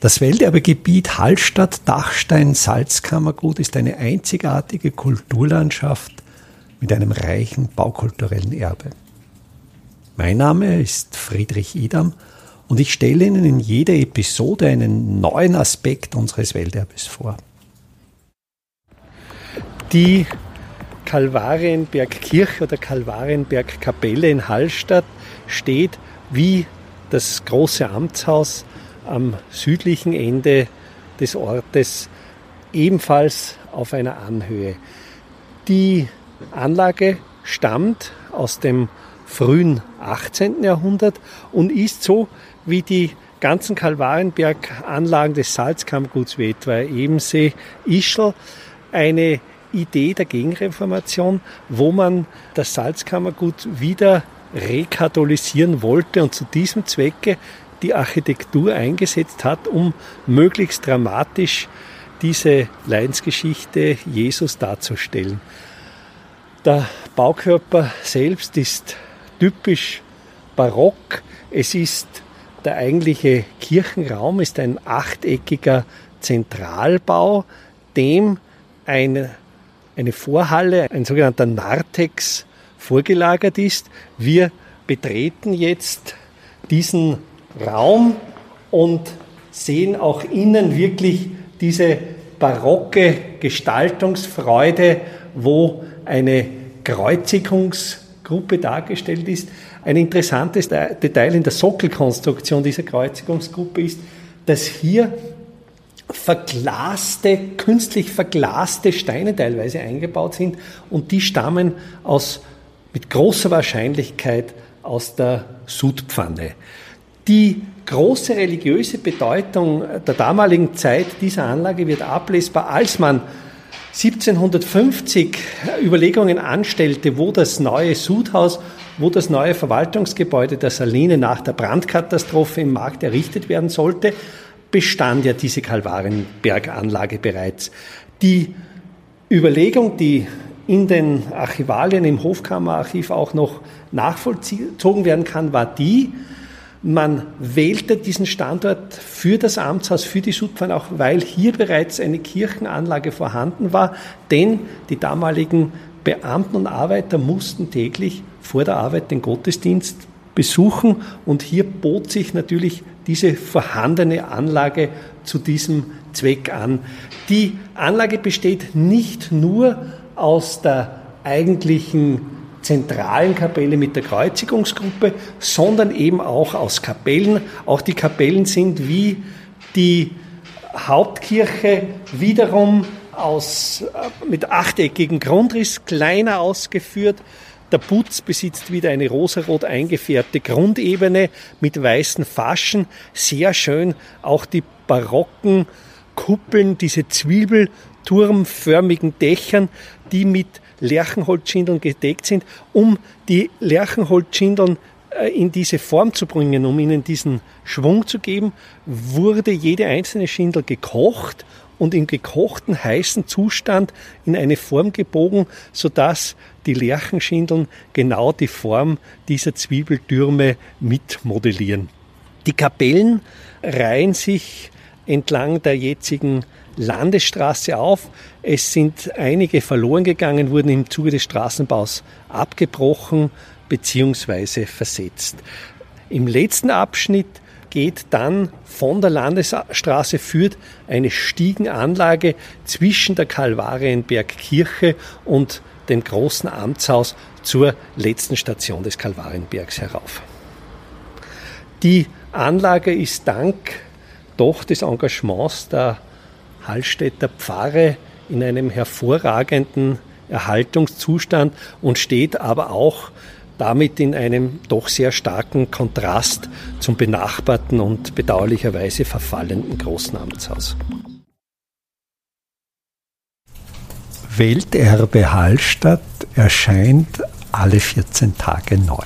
Das Welterbegebiet Hallstatt-Dachstein-Salzkammergut ist eine einzigartige Kulturlandschaft mit einem reichen baukulturellen Erbe. Mein Name ist Friedrich Idam und ich stelle Ihnen in jeder Episode einen neuen Aspekt unseres Welterbes vor. Die Kalvarienbergkirche oder Kalvarienbergkapelle in Hallstatt steht wie das große Amtshaus am südlichen Ende des Ortes ebenfalls auf einer Anhöhe. Die Anlage stammt aus dem frühen 18. Jahrhundert und ist so wie die ganzen Kalvarienberg-Anlagen des Salzkammguts wie etwa Ebensee, Ischl eine Idee der Gegenreformation, wo man das Salzkammergut wieder rekatholisieren wollte und zu diesem Zwecke die Architektur eingesetzt hat, um möglichst dramatisch diese Leidensgeschichte Jesus darzustellen. Der Baukörper selbst ist typisch barock. Es ist der eigentliche Kirchenraum, ist ein achteckiger Zentralbau, dem eine, eine Vorhalle, ein sogenannter Narthex, vorgelagert ist. Wir betreten jetzt diesen Raum und sehen auch innen wirklich diese barocke Gestaltungsfreude, wo eine Kreuzigungsgruppe dargestellt ist. Ein interessantes Detail in der Sockelkonstruktion dieser Kreuzigungsgruppe ist, dass hier verglaste, künstlich verglaste Steine teilweise eingebaut sind und die stammen aus, mit großer Wahrscheinlichkeit aus der Sudpfanne. Die große religiöse Bedeutung der damaligen Zeit dieser Anlage wird ablesbar, als man 1750 Überlegungen anstellte, wo das neue Sudhaus, wo das neue Verwaltungsgebäude der Saline nach der Brandkatastrophe im Markt errichtet werden sollte, bestand ja diese Kalvarienberganlage bereits. Die Überlegung, die in den Archivalien im Hofkammerarchiv auch noch nachvollzogen werden kann, war die, man wählte diesen Standort für das Amtshaus, für die Sudpfanne, auch weil hier bereits eine Kirchenanlage vorhanden war, denn die damaligen Beamten und Arbeiter mussten täglich vor der Arbeit den Gottesdienst besuchen und hier bot sich natürlich diese vorhandene Anlage zu diesem Zweck an. Die Anlage besteht nicht nur aus der eigentlichen zentralen Kapelle mit der Kreuzigungsgruppe, sondern eben auch aus Kapellen. Auch die Kapellen sind wie die Hauptkirche wiederum aus, äh, mit achteckigen Grundriss kleiner ausgeführt. Der Putz besitzt wieder eine rosarot eingefärbte Grundebene mit weißen Faschen. Sehr schön auch die barocken Kuppeln, diese zwiebelturmförmigen Dächern, die mit Lerchenholzschindeln gedeckt sind, um die Lerchenholzschindeln äh, in diese Form zu bringen, um ihnen diesen Schwung zu geben, wurde jede einzelne Schindel gekocht und im gekochten heißen Zustand in eine Form gebogen, sodass die Lerchenschindeln genau die Form dieser Zwiebeltürme mitmodellieren. Die Kapellen reihen sich entlang der jetzigen Landesstraße auf. Es sind einige verloren gegangen, wurden im Zuge des Straßenbaus abgebrochen bzw. versetzt. Im letzten Abschnitt geht dann von der Landesstraße führt eine Stiegenanlage zwischen der Kalvarienbergkirche und dem großen Amtshaus zur letzten Station des Kalvarienbergs herauf. Die Anlage ist dank doch des Engagements der Hallstätter Pfarre in einem hervorragenden Erhaltungszustand und steht aber auch damit in einem doch sehr starken Kontrast zum benachbarten und bedauerlicherweise verfallenden großen Amtshaus. Welterbe Hallstatt erscheint alle 14 Tage neu.